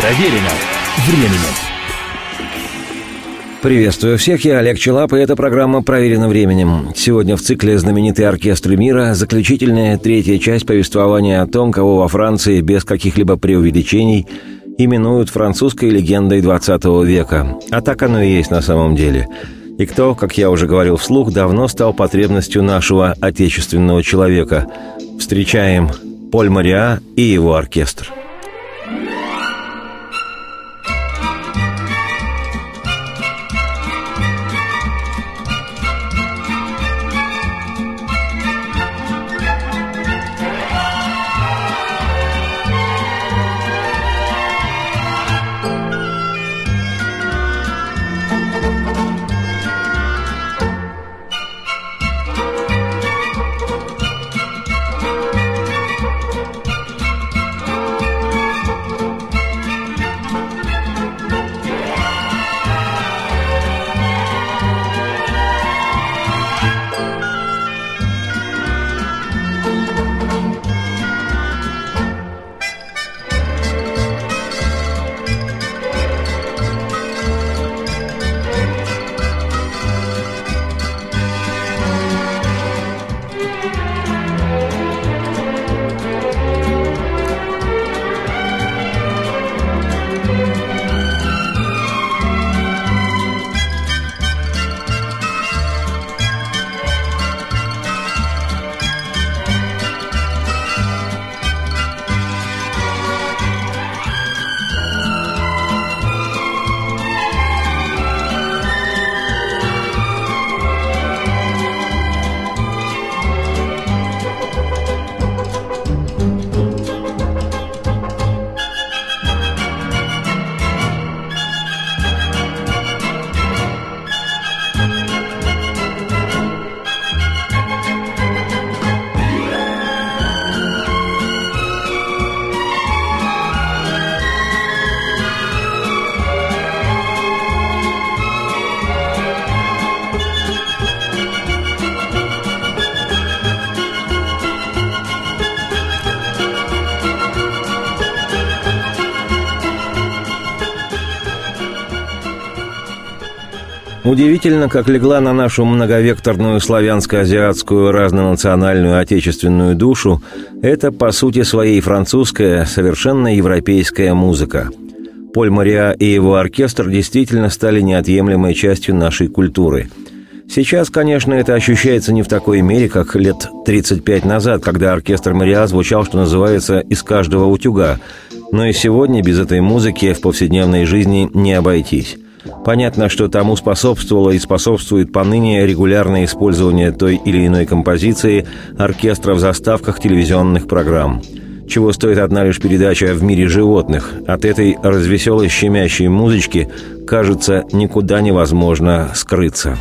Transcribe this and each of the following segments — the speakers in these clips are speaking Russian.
Проверено временем. Приветствую всех, я Олег Челап, и эта программа «Проверено временем». Сегодня в цикле «Знаменитые оркестры мира» заключительная третья часть повествования о том, кого во Франции без каких-либо преувеличений именуют французской легендой 20 века. А так оно и есть на самом деле. И кто, как я уже говорил вслух, давно стал потребностью нашего отечественного человека. Встречаем Поль Мариа и его оркестр. Удивительно, как легла на нашу многовекторную славянско-азиатскую разнонациональную отечественную душу это, по сути своей, французская, совершенно европейская музыка. Поль Мариа и его оркестр действительно стали неотъемлемой частью нашей культуры. Сейчас, конечно, это ощущается не в такой мере, как лет 35 назад, когда оркестр Мариа звучал, что называется, из каждого утюга. Но и сегодня без этой музыки в повседневной жизни не обойтись. Понятно, что тому способствовало и способствует поныне регулярное использование той или иной композиции оркестра в заставках телевизионных программ. Чего стоит одна лишь передача «В мире животных». От этой развеселой щемящей музычки, кажется, никуда невозможно скрыться.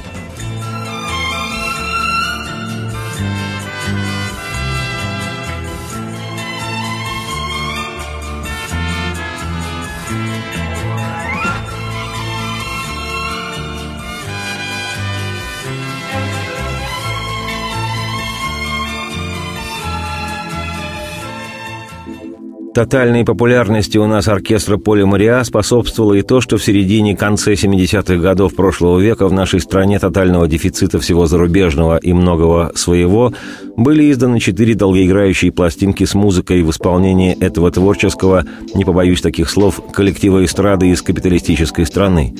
Тотальной популярности у нас оркестра Поля Мариа способствовало и то, что в середине-конце 70-х годов прошлого века в нашей стране тотального дефицита всего зарубежного и многого своего были изданы четыре долгоиграющие пластинки с музыкой в исполнении этого творческого, не побоюсь таких слов, коллектива эстрады из капиталистической страны.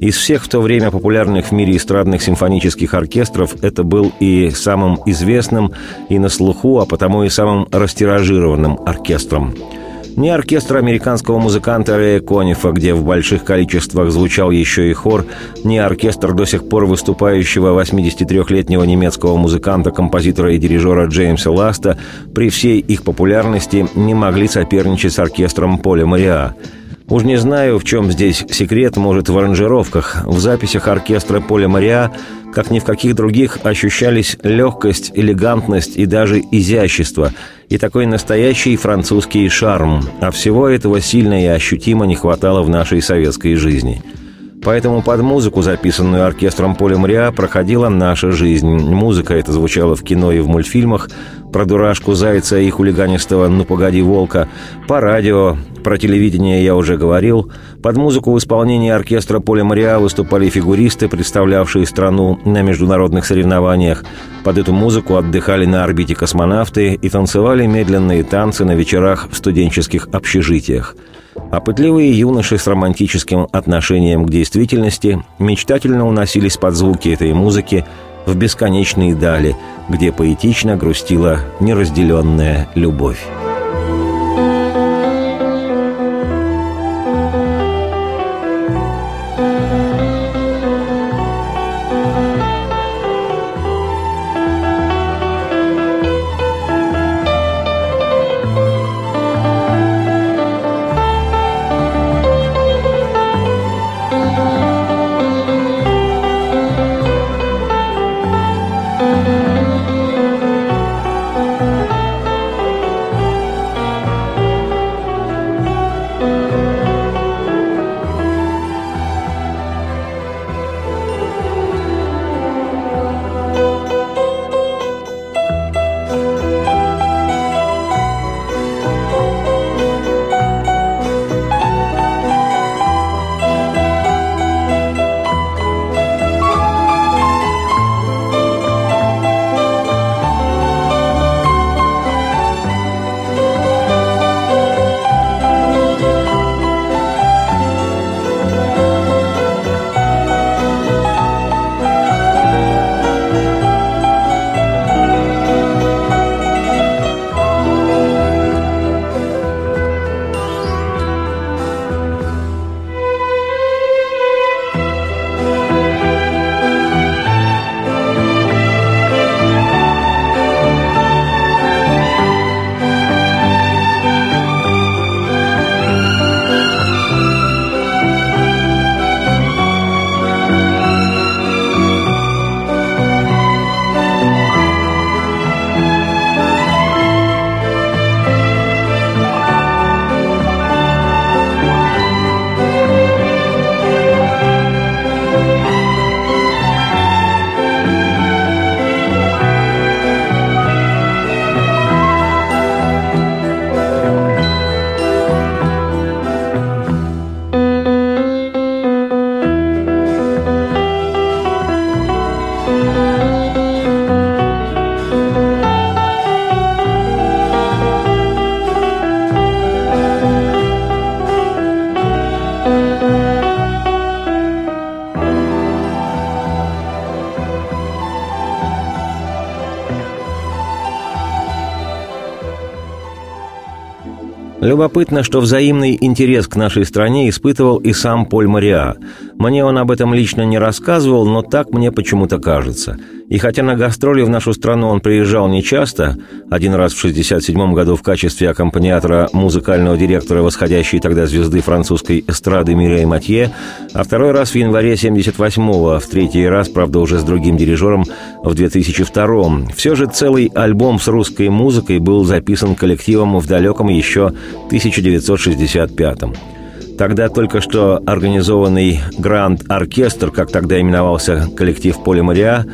Из всех в то время популярных в мире эстрадных симфонических оркестров это был и самым известным, и на слуху, а потому и самым растиражированным оркестром. Не оркестр американского музыканта Рэя Конифа, где в больших количествах звучал еще и хор, не оркестр до сих пор выступающего 83-летнего немецкого музыканта, композитора и дирижера Джеймса Ласта при всей их популярности не могли соперничать с оркестром Поля Мариа – Уж не знаю, в чем здесь секрет, может, в аранжировках. В записях оркестра Поля Мариа, как ни в каких других, ощущались легкость, элегантность и даже изящество, и такой настоящий французский шарм, а всего этого сильно и ощутимо не хватало в нашей советской жизни – Поэтому под музыку, записанную оркестром Поля Мриа, проходила наша жизнь. Музыка эта звучала в кино и в мультфильмах, про дурашку Зайца и хулиганистого «Ну погоди, волка», по радио, про телевидение я уже говорил. Под музыку в исполнении оркестра Поля Мариа выступали фигуристы, представлявшие страну на международных соревнованиях. Под эту музыку отдыхали на орбите космонавты и танцевали медленные танцы на вечерах в студенческих общежитиях. А пытливые юноши с романтическим отношением к действительности мечтательно уносились под звуки этой музыки – в бесконечные дали, где поэтично грустила неразделенная любовь. Любопытно, что взаимный интерес к нашей стране испытывал и сам Поль Мариа. Мне он об этом лично не рассказывал, но так мне почему-то кажется – и хотя на гастроли в нашу страну он приезжал нечасто, один раз в 1967 году в качестве аккомпаниатора музыкального директора восходящей тогда звезды французской эстрады Мирей Матье, а второй раз в январе 78-го, в третий раз, правда, уже с другим дирижером, в 2002-м. Все же целый альбом с русской музыкой был записан коллективом в далеком еще 1965-м. Тогда только что организованный Гранд-оркестр, как тогда именовался коллектив Поля Мариа,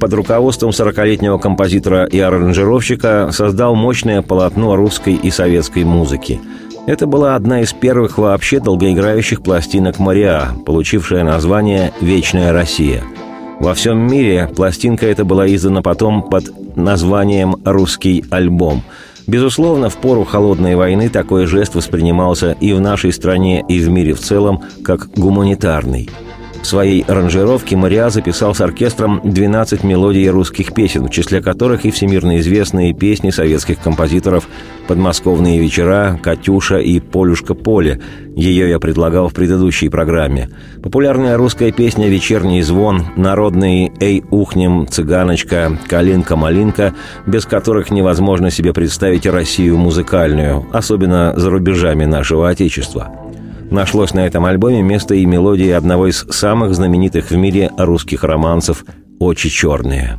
под руководством 40-летнего композитора и аранжировщика создал мощное полотно русской и советской музыки. Это была одна из первых вообще долгоиграющих пластинок Мариа, получившая название «Вечная Россия». Во всем мире пластинка эта была издана потом под названием «Русский альбом». Безусловно, в пору холодной войны такой жест воспринимался и в нашей стране, и в мире в целом как гуманитарный – в своей аранжировке Мариа записал с оркестром 12 мелодий русских песен, в числе которых и всемирно известные песни советских композиторов «Подмосковные вечера», «Катюша» и «Полюшка поле». Ее я предлагал в предыдущей программе. Популярная русская песня «Вечерний звон», народные «Эй, ухнем», «Цыганочка», «Калинка-малинка», без которых невозможно себе представить Россию музыкальную, особенно за рубежами нашего Отечества – нашлось на этом альбоме место и мелодии одного из самых знаменитых в мире русских романсов «Очи черные».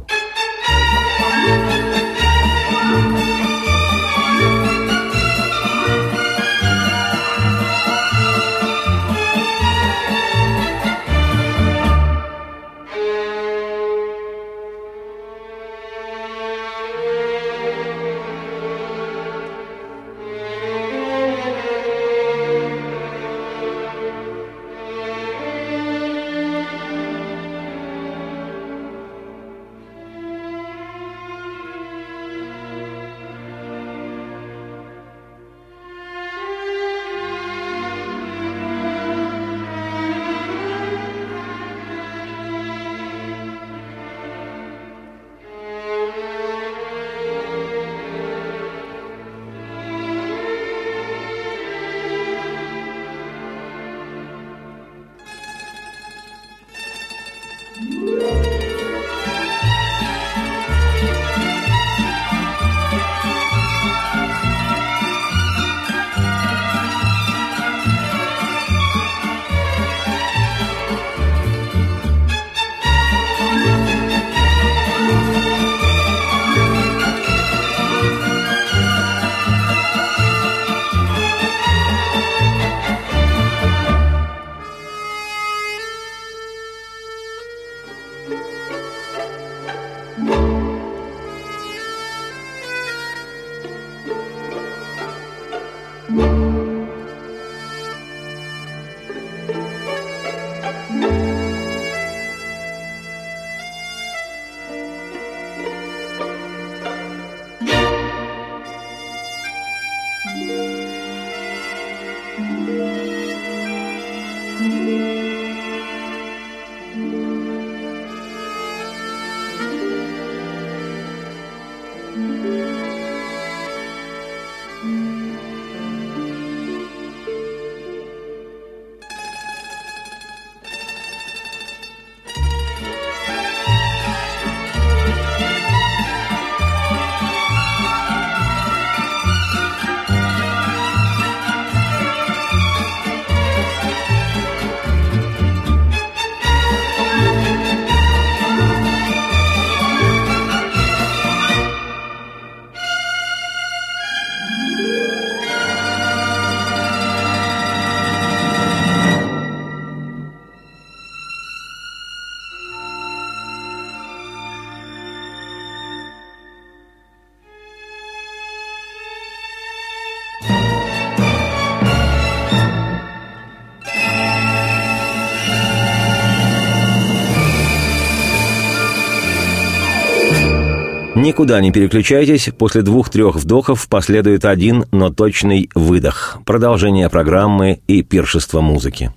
Никуда не переключайтесь, после двух-трех вдохов последует один, но точный выдох. Продолжение программы и пиршество музыки.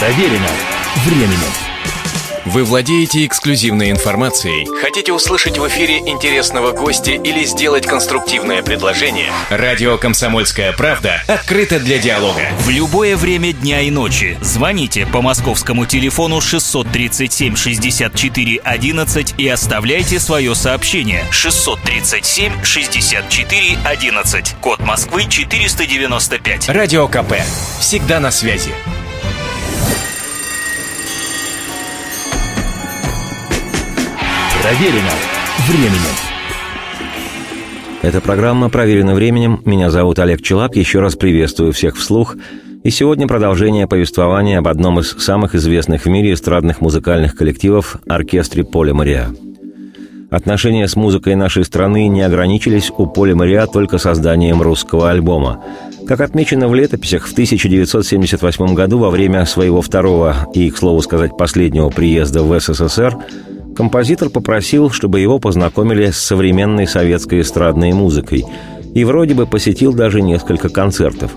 Проверено временем. Вы владеете эксклюзивной информацией? Хотите услышать в эфире интересного гостя или сделать конструктивное предложение? Радио «Комсомольская правда» открыто для диалога. В любое время дня и ночи. Звоните по московскому телефону 637 64 11 и оставляйте свое сообщение. 637 64 11. Код Москвы 495. Радио КП. Всегда на связи. Проверено временем. Эта программа «Проверена временем». Меня зовут Олег Челап. Еще раз приветствую всех вслух. И сегодня продолжение повествования об одном из самых известных в мире эстрадных музыкальных коллективов – оркестре Поля Мариа. Отношения с музыкой нашей страны не ограничились у Поля Мариа только созданием русского альбома. Как отмечено в летописях, в 1978 году во время своего второго и, к слову сказать, последнего приезда в СССР – композитор попросил, чтобы его познакомили с современной советской эстрадной музыкой и вроде бы посетил даже несколько концертов.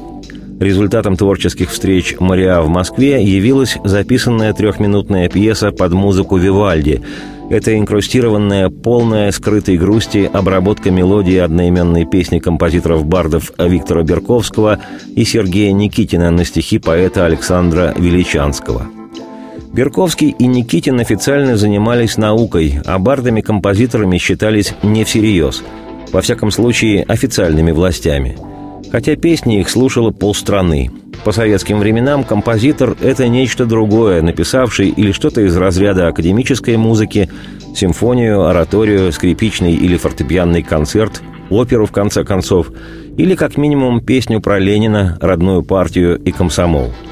Результатом творческих встреч Мариа в Москве явилась записанная трехминутная пьеса под музыку Вивальди. Это инкрустированная, полная скрытой грусти обработка мелодии одноименной песни композиторов-бардов Виктора Берковского и Сергея Никитина на стихи поэта Александра Величанского – Берковский и Никитин официально занимались наукой, а бардами-композиторами считались не всерьез, во всяком случае официальными властями. Хотя песни их слушало полстраны. По советским временам композитор – это нечто другое, написавший или что-то из разряда академической музыки, симфонию, ораторию, скрипичный или фортепианный концерт, оперу, в конце концов, или как минимум песню про Ленина, родную партию и комсомол –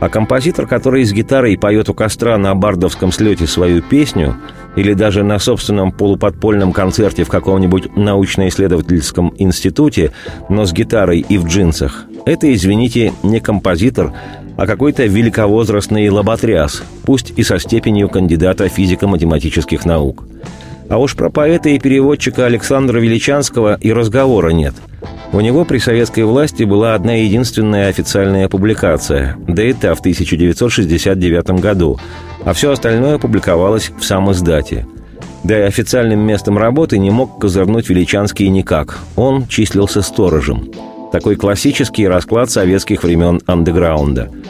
а композитор, который с гитарой поет у костра на бардовском слете свою песню или даже на собственном полуподпольном концерте в каком-нибудь научно-исследовательском институте, но с гитарой и в джинсах, это, извините, не композитор, а какой-то великовозрастный лоботряс, пусть и со степенью кандидата физико-математических наук. А уж про поэта и переводчика Александра Величанского и разговора нет – у него при советской власти была одна единственная официальная публикация, да и та в 1969 году, а все остальное публиковалось в сам издате. Да и официальным местом работы не мог козырнуть Величанский никак. Он числился сторожем. Такой классический расклад советских времен андеграунда –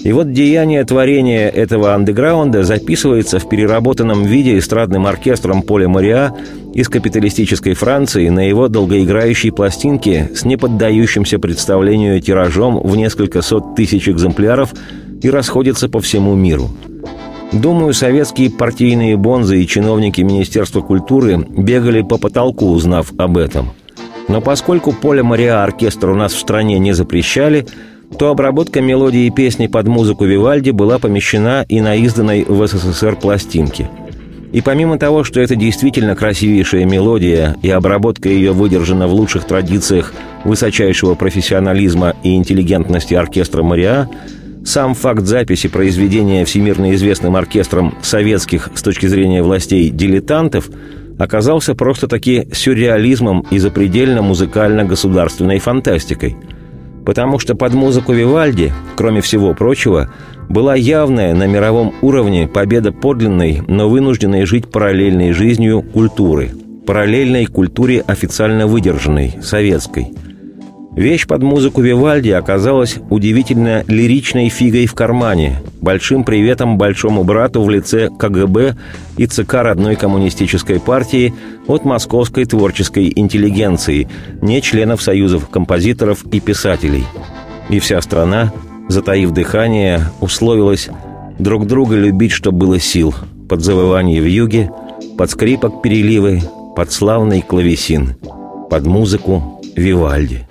и вот деяние творения этого андеграунда записывается в переработанном виде эстрадным оркестром Поля Мариа из капиталистической Франции на его долгоиграющей пластинке с неподдающимся представлению тиражом в несколько сот тысяч экземпляров и расходится по всему миру. Думаю, советские партийные бонзы и чиновники Министерства культуры бегали по потолку, узнав об этом. Но поскольку Поля Мариа оркестр у нас в стране не запрещали – то обработка мелодии песни под музыку Вивальди была помещена и на изданной в СССР пластинке. И помимо того, что это действительно красивейшая мелодия, и обработка ее выдержана в лучших традициях высочайшего профессионализма и интеллигентности оркестра «Мариа», сам факт записи произведения всемирно известным оркестром советских с точки зрения властей дилетантов оказался просто-таки сюрреализмом и запредельно музыкально-государственной фантастикой – потому что под музыку Вивальди, кроме всего прочего, была явная на мировом уровне победа подлинной, но вынужденной жить параллельной жизнью культуры, параллельной культуре официально выдержанной, советской – Вещь под музыку Вивальди оказалась удивительно лиричной фигой в кармане, большим приветом большому брату в лице КГБ и ЦК родной коммунистической партии от московской творческой интеллигенции, не членов союзов композиторов и писателей. И вся страна, затаив дыхание, условилась друг друга любить, что было сил, под завывание в юге, под скрипок переливы, под славный клавесин, под музыку Вивальди.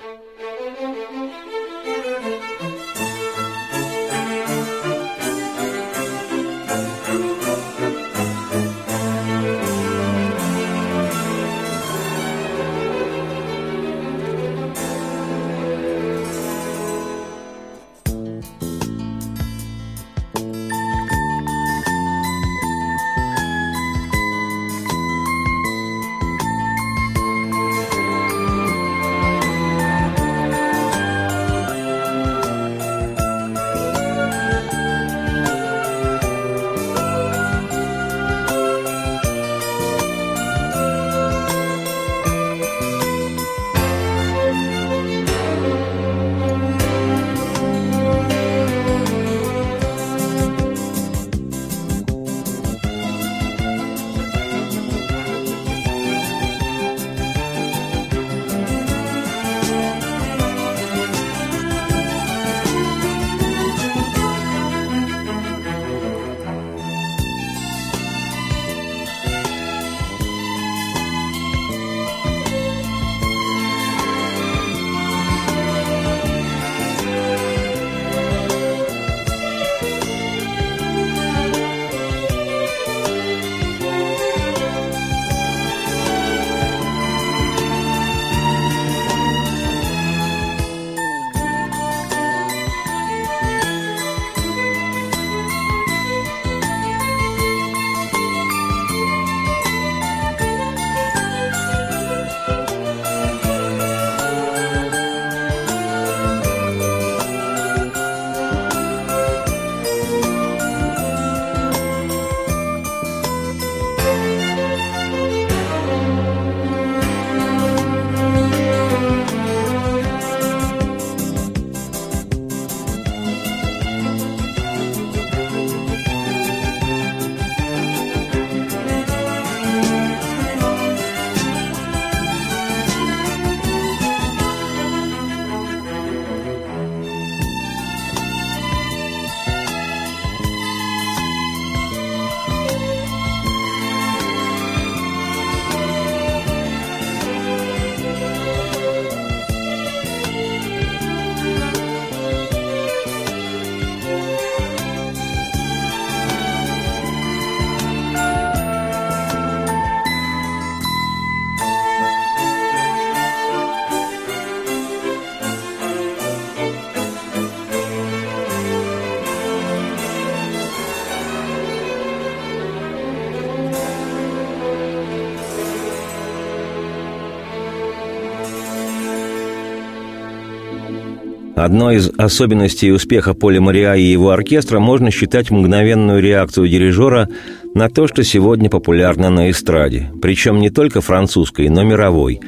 Одной из особенностей успеха Поля Мариа и его оркестра можно считать мгновенную реакцию дирижера на то, что сегодня популярно на эстраде, причем не только французской, но мировой.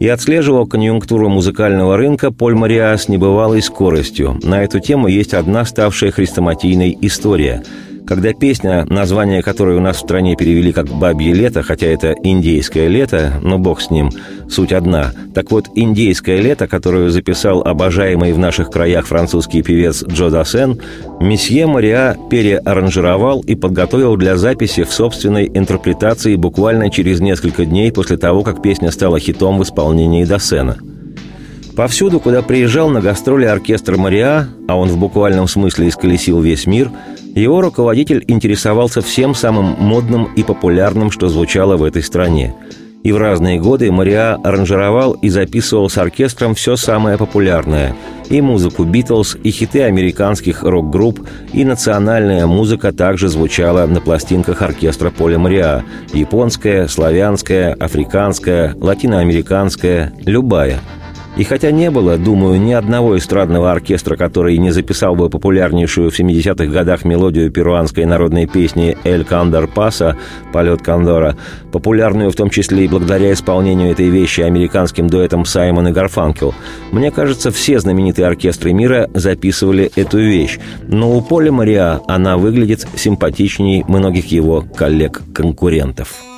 И отслеживал конъюнктуру музыкального рынка Поль Мариа с небывалой скоростью. На эту тему есть одна ставшая хрестоматийной история – когда песня, название которой у нас в стране перевели как «Бабье лето», хотя это «Индейское лето», но бог с ним, суть одна. Так вот, «Индейское лето», которую записал обожаемый в наших краях французский певец Джо Дассен, месье Мариа переаранжировал и подготовил для записи в собственной интерпретации буквально через несколько дней после того, как песня стала хитом в исполнении Дассена – Повсюду, куда приезжал на гастроли оркестр Мариа, а он в буквальном смысле исколесил весь мир, его руководитель интересовался всем самым модным и популярным, что звучало в этой стране. И в разные годы Мариа аранжировал и записывал с оркестром все самое популярное – и музыку «Битлз», и хиты американских рок-групп, и национальная музыка также звучала на пластинках оркестра Поля Мариа – японская, славянская, африканская, латиноамериканская, любая – и хотя не было, думаю, ни одного эстрадного оркестра, который не записал бы популярнейшую в 70-х годах мелодию перуанской народной песни «Эль Кандор Паса» «Полет Кондора», популярную в том числе и благодаря исполнению этой вещи американским дуэтом Саймон и Гарфанкел, мне кажется, все знаменитые оркестры мира записывали эту вещь, но у Поля Мариа она выглядит симпатичнее многих его коллег-конкурентов.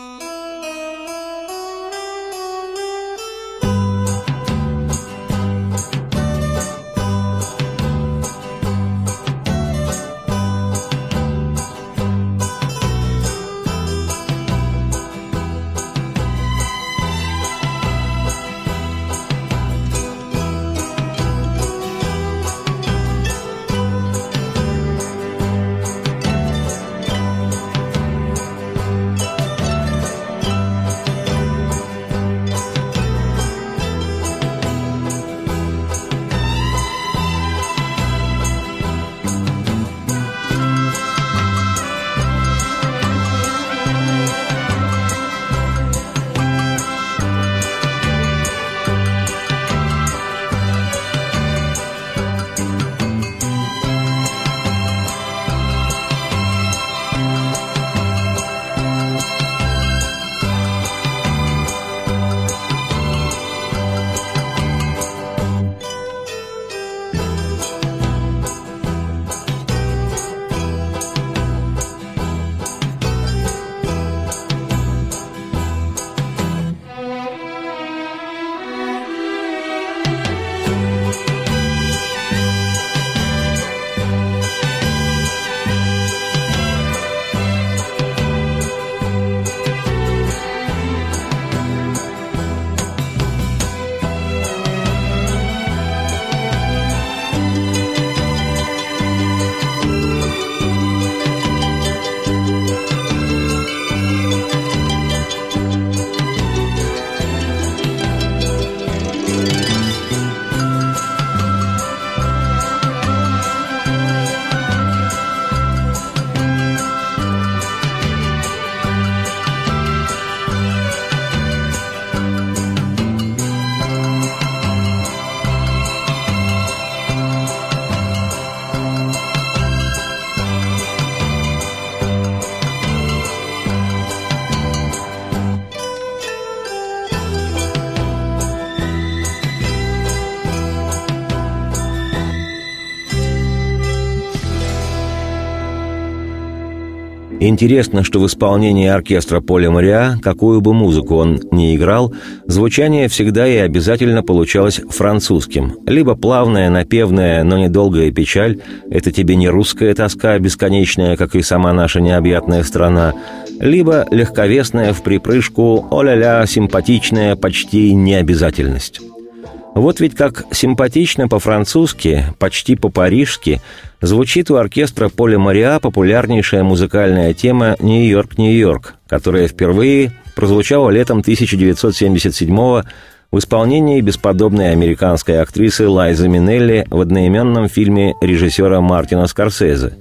Интересно, что в исполнении оркестра Поля Мариа, какую бы музыку он ни играл, звучание всегда и обязательно получалось французским. Либо плавная, напевная, но недолгая печаль – это тебе не русская тоска, бесконечная, как и сама наша необъятная страна, либо легковесная в припрыжку «о-ля-ля», симпатичная почти необязательность. Вот ведь как симпатично по-французски, почти по-парижски звучит у оркестра Поля Мариа популярнейшая музыкальная тема «Нью-Йорк, Нью-Йорк», которая впервые прозвучала летом 1977 в исполнении бесподобной американской актрисы Лайзы Минелли в одноименном фильме режиссера Мартина Скорсезе.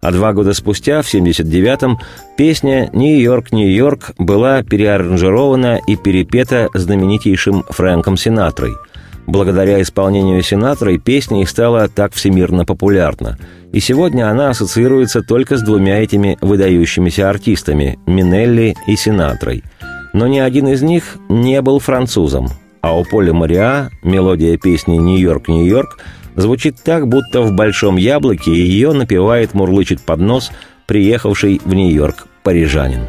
А два года спустя, в 79-м, песня «Нью-Йорк, Нью-Йорк» была переаранжирована и перепета знаменитейшим Фрэнком Синатрой – Благодаря исполнению Синатрой песня и стала так всемирно популярна. И сегодня она ассоциируется только с двумя этими выдающимися артистами – Минелли и Синатрой. Но ни один из них не был французом. А у Поля Мариа мелодия песни «Нью-Йорк, Нью-Йорк» звучит так, будто в «Большом яблоке» ее напевает, мурлычет под нос приехавший в Нью-Йорк парижанин.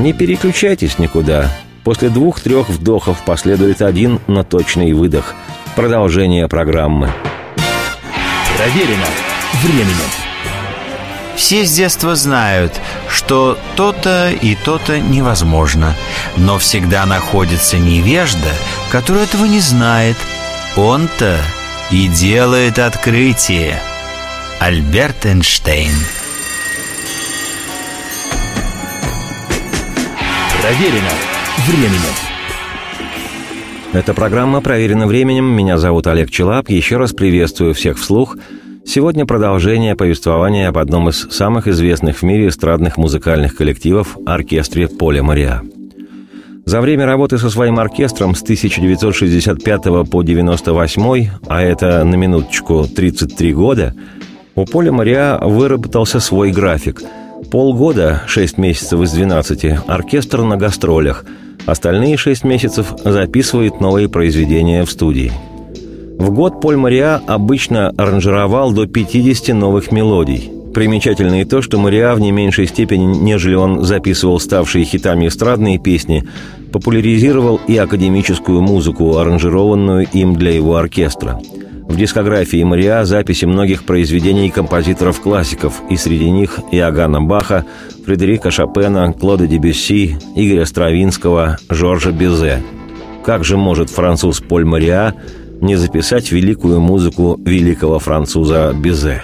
Не переключайтесь никуда. После двух-трех вдохов последует один, но точный выдох. Продолжение программы. Проверено временем. Все с детства знают, что то-то и то-то невозможно. Но всегда находится невежда, который этого не знает. Он-то и делает открытие. Альберт Эйнштейн Проверено временем. Эта программа «Проверена временем». Меня зовут Олег Челап. Еще раз приветствую всех вслух. Сегодня продолжение повествования об одном из самых известных в мире эстрадных музыкальных коллективов – оркестре Поля Мариа. За время работы со своим оркестром с 1965 по 1998, а это на минуточку 33 года, у Поля Мариа выработался свой график – Полгода, 6 месяцев из 12, оркестр на гастролях. Остальные 6 месяцев записывает новые произведения в студии. В год Поль Мариа обычно аранжировал до 50 новых мелодий. Примечательно и то, что Мариа в не меньшей степени, нежели он записывал ставшие хитами эстрадные песни, популяризировал и академическую музыку, аранжированную им для его оркестра – в дискографии Мариа записи многих произведений композиторов-классиков, и среди них Иоганна Баха, Фредерика Шопена, Клода Дебюсси, Игоря Стравинского, Жоржа Безе. Как же может француз Поль Мариа не записать великую музыку великого француза Безе?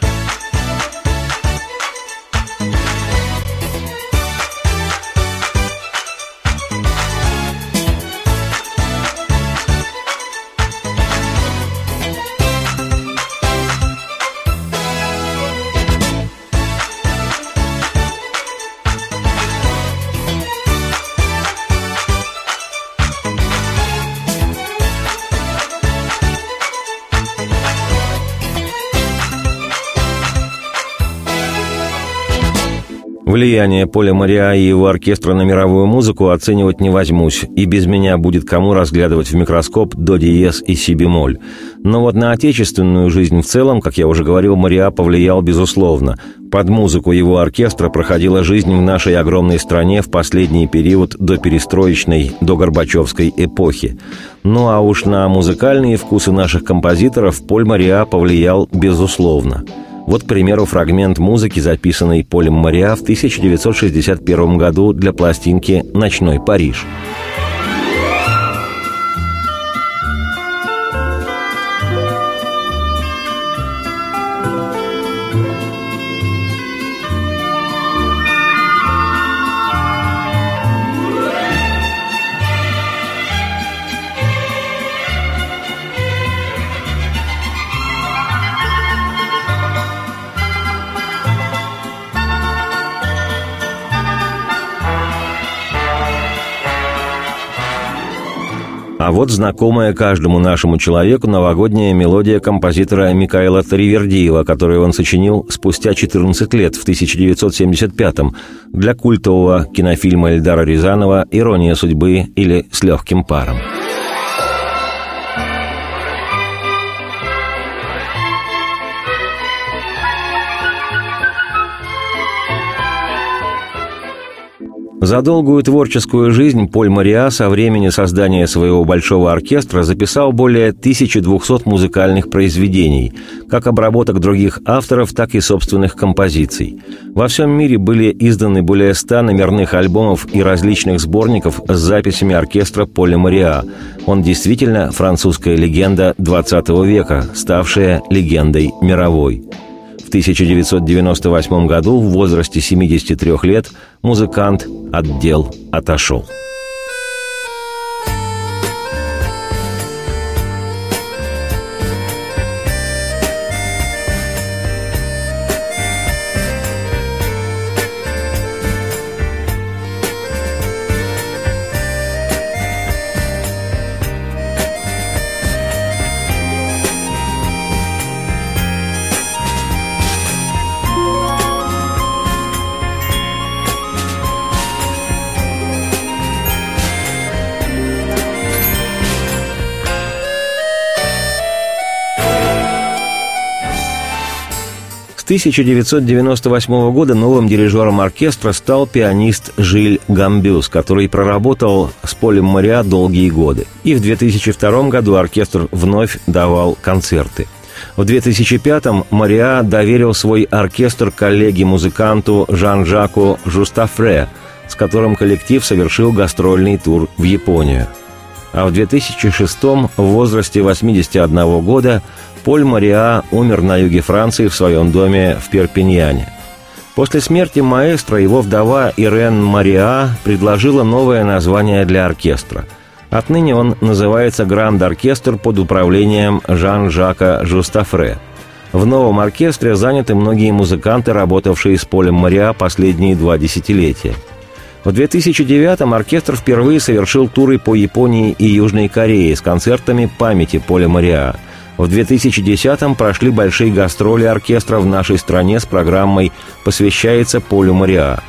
Влияние Поля Мариа и его оркестра на мировую музыку оценивать не возьмусь, и без меня будет кому разглядывать в микроскоп до диез и си бемоль. Но вот на отечественную жизнь в целом, как я уже говорил, Мариа повлиял безусловно. Под музыку его оркестра проходила жизнь в нашей огромной стране в последний период до перестроечной, до Горбачевской эпохи. Ну а уж на музыкальные вкусы наших композиторов Поль Мариа повлиял безусловно – вот, к примеру, фрагмент музыки, записанный Полем Мариа в 1961 году для пластинки «Ночной Париж». А вот знакомая каждому нашему человеку новогодняя мелодия композитора Микаэла Таривердиева, которую он сочинил спустя 14 лет, в 1975-м, для культового кинофильма Эльдара Рязанова «Ирония судьбы» или «С легким паром». За долгую творческую жизнь Поль Мариа со времени создания своего большого оркестра записал более 1200 музыкальных произведений, как обработок других авторов, так и собственных композиций. Во всем мире были изданы более 100 номерных альбомов и различных сборников с записями оркестра Поля Мариа. Он действительно французская легенда 20 века, ставшая легендой мировой. В 1998 году в возрасте 73 лет музыкант отдел отошел. 1998 года новым дирижером оркестра стал пианист Жиль Гамбюс, который проработал с Полем Мариа долгие годы. И в 2002 году оркестр вновь давал концерты. В 2005-м Мариа доверил свой оркестр коллеге-музыканту Жан-Жаку Жустафре, с которым коллектив совершил гастрольный тур в Японию. А в 2006-м в возрасте 81 года Поль Мариа умер на юге Франции в своем доме в Перпиньяне. После смерти маэстро его вдова Ирен Мариа предложила новое название для оркестра. Отныне он называется «Гранд-оркестр» под управлением Жан-Жака Жустафре. В новом оркестре заняты многие музыканты, работавшие с Полем Мариа последние два десятилетия. В 2009-м оркестр впервые совершил туры по Японии и Южной Корее с концертами памяти Поля Мариа – в 2010-м прошли большие гастроли оркестра в нашей стране с программой «Посвящается Полю Мариа».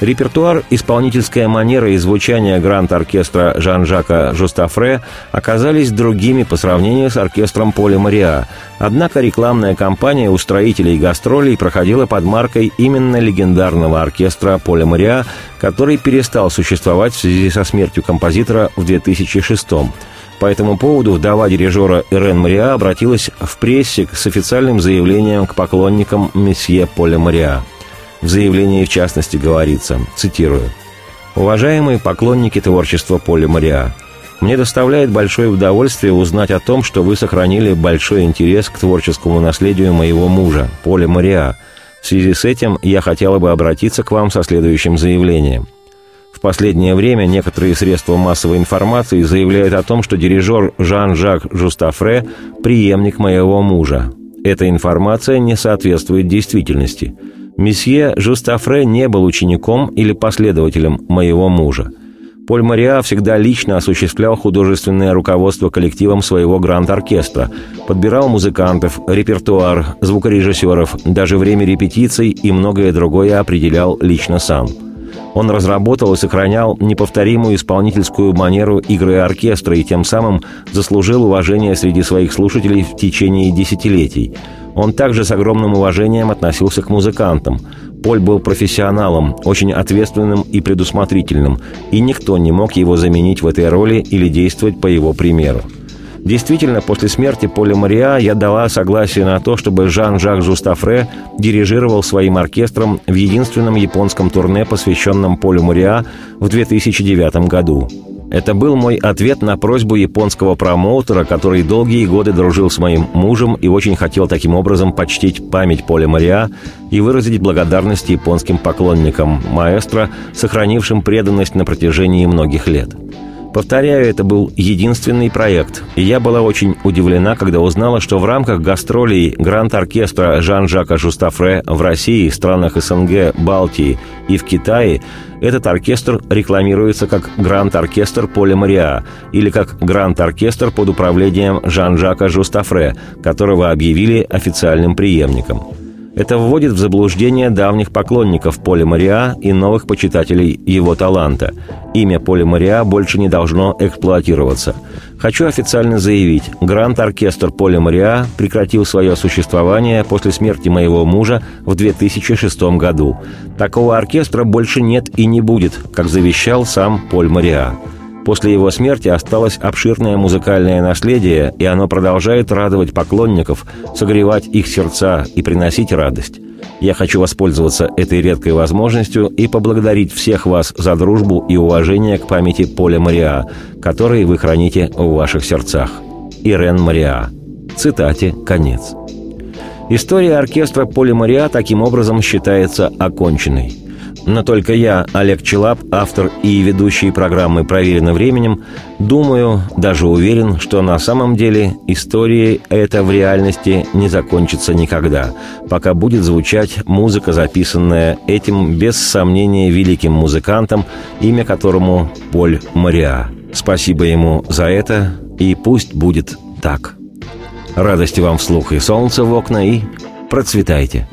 Репертуар, исполнительская манера и звучание гранд-оркестра Жан-Жака Жустафре оказались другими по сравнению с оркестром Поля Мариа. Однако рекламная кампания устроителей гастролей проходила под маркой именно легендарного оркестра Поля Мариа, который перестал существовать в связи со смертью композитора в 2006 году. По этому поводу вдова дирижера Ирен Мариа обратилась в прессе с официальным заявлением к поклонникам месье Поля Мариа. В заявлении, в частности, говорится, цитирую, «Уважаемые поклонники творчества Поля Мариа, мне доставляет большое удовольствие узнать о том, что вы сохранили большой интерес к творческому наследию моего мужа, Поля Мариа. В связи с этим я хотела бы обратиться к вам со следующим заявлением – в последнее время некоторые средства массовой информации заявляют о том, что дирижер Жан-Жак Жустафре – преемник моего мужа. Эта информация не соответствует действительности. Месье Жустафре не был учеником или последователем моего мужа. Поль Мариа всегда лично осуществлял художественное руководство коллективом своего гранд-оркестра, подбирал музыкантов, репертуар, звукорежиссеров, даже время репетиций и многое другое определял лично сам. Он разработал и сохранял неповторимую исполнительскую манеру игры оркестра и тем самым заслужил уважение среди своих слушателей в течение десятилетий. Он также с огромным уважением относился к музыкантам. Поль был профессионалом, очень ответственным и предусмотрительным, и никто не мог его заменить в этой роли или действовать по его примеру. Действительно, после смерти Поля Мариа я дала согласие на то, чтобы Жан-Жак Жустафре дирижировал своим оркестром в единственном японском турне, посвященном Полю Мариа в 2009 году. Это был мой ответ на просьбу японского промоутера, который долгие годы дружил с моим мужем и очень хотел таким образом почтить память Поля Мариа и выразить благодарность японским поклонникам маэстро, сохранившим преданность на протяжении многих лет. Повторяю, это был единственный проект, и я была очень удивлена, когда узнала, что в рамках гастролей Гранд-оркестра Жан-Жака Жустафре в России, странах СНГ, Балтии и в Китае этот оркестр рекламируется как Гранд-оркестр Поля Мариа или как Гранд-оркестр под управлением Жан-Жака Жустафре, которого объявили официальным преемником. Это вводит в заблуждение давних поклонников Поля Мариа и новых почитателей его таланта. Имя Поля Мариа больше не должно эксплуатироваться. Хочу официально заявить, Гранд-оркестр Поля Мариа прекратил свое существование после смерти моего мужа в 2006 году. Такого оркестра больше нет и не будет, как завещал сам Поль Мариа. После его смерти осталось обширное музыкальное наследие, и оно продолжает радовать поклонников, согревать их сердца и приносить радость. Я хочу воспользоваться этой редкой возможностью и поблагодарить всех вас за дружбу и уважение к памяти Поля Мариа, который вы храните в ваших сердцах. Ирен Мариа. Цитате конец. История оркестра Поля Мариа таким образом считается оконченной – но только я, Олег Челап, автор и ведущий программы «Проверено временем», думаю, даже уверен, что на самом деле история эта в реальности не закончится никогда, пока будет звучать музыка, записанная этим, без сомнения, великим музыкантом, имя которому Поль Мариа. Спасибо ему за это, и пусть будет так. Радости вам вслух и солнца в окна, и процветайте!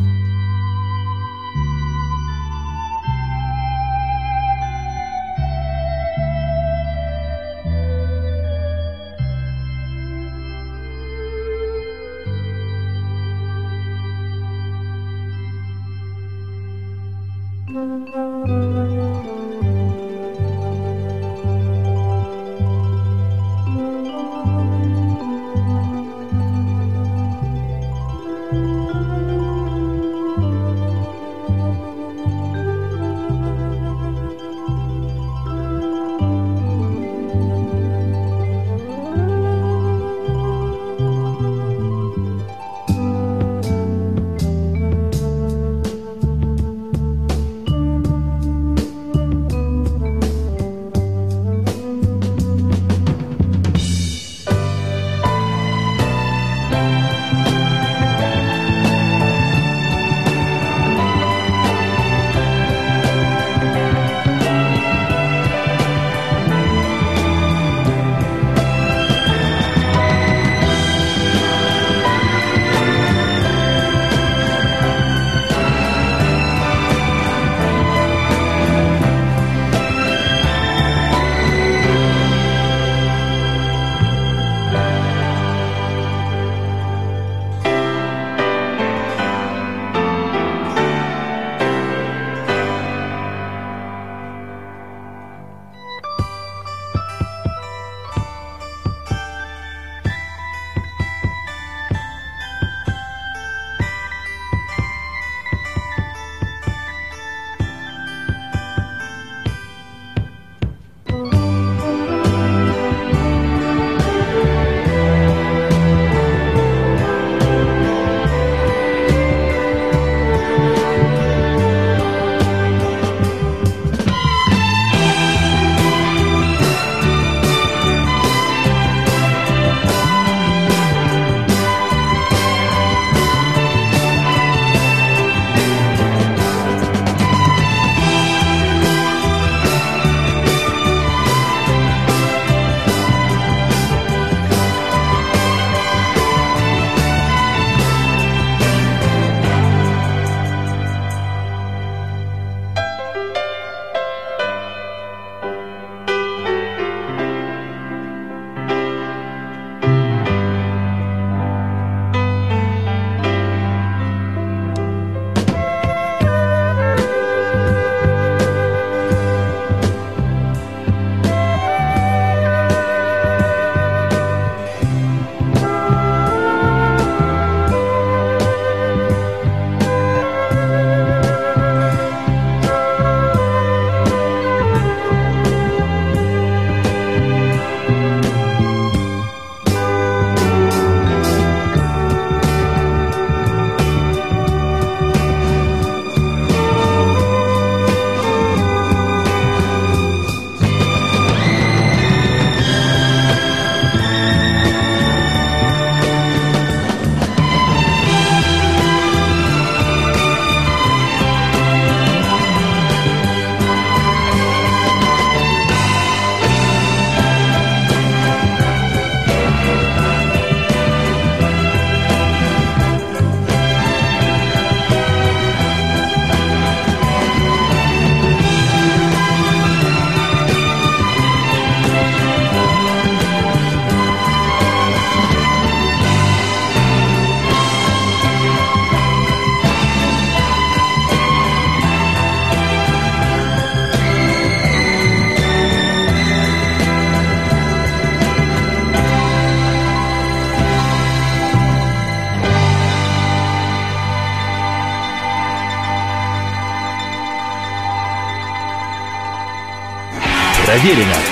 Проверено.